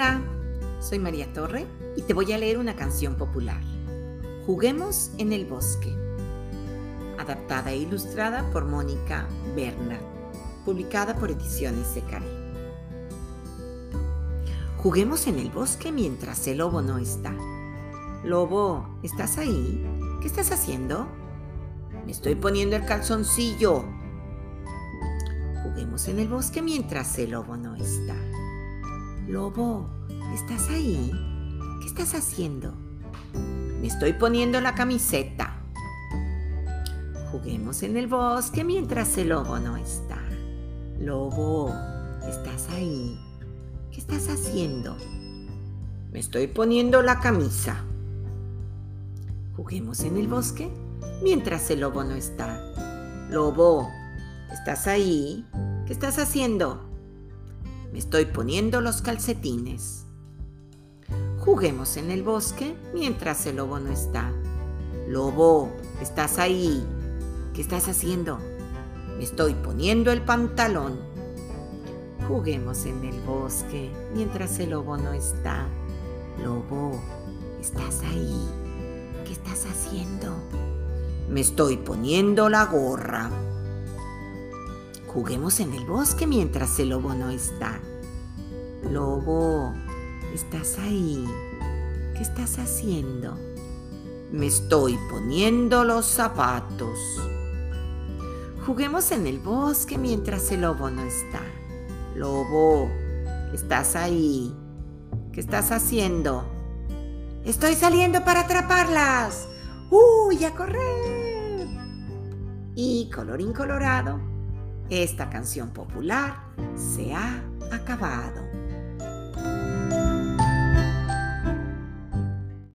Hola, soy María Torre y te voy a leer una canción popular. Juguemos en el bosque. Adaptada e ilustrada por Mónica Bernard, publicada por Ediciones Secaré. Juguemos en el bosque mientras el lobo no está. Lobo, ¿estás ahí? ¿Qué estás haciendo? Me estoy poniendo el calzoncillo. Juguemos en el bosque mientras el lobo no está. Lobo, ¿estás ahí? ¿Qué estás haciendo? Me estoy poniendo la camiseta. Juguemos en el bosque mientras el lobo no está. Lobo, ¿estás ahí? ¿Qué estás haciendo? Me estoy poniendo la camisa. Juguemos en el bosque mientras el lobo no está. Lobo, ¿estás ahí? ¿Qué estás haciendo? Me estoy poniendo los calcetines. Juguemos en el bosque mientras el lobo no está. Lobo, ¿estás ahí? ¿Qué estás haciendo? Me estoy poniendo el pantalón. Juguemos en el bosque mientras el lobo no está. Lobo, ¿estás ahí? ¿Qué estás haciendo? Me estoy poniendo la gorra. Juguemos en el bosque mientras el lobo no está. Lobo, ¿estás ahí? ¿Qué estás haciendo? Me estoy poniendo los zapatos. Juguemos en el bosque mientras el lobo no está. Lobo, ¿estás ahí? ¿Qué estás haciendo? Estoy saliendo para atraparlas. ¡Uy, a correr! Y colorín colorado, esta canción popular se ha acabado.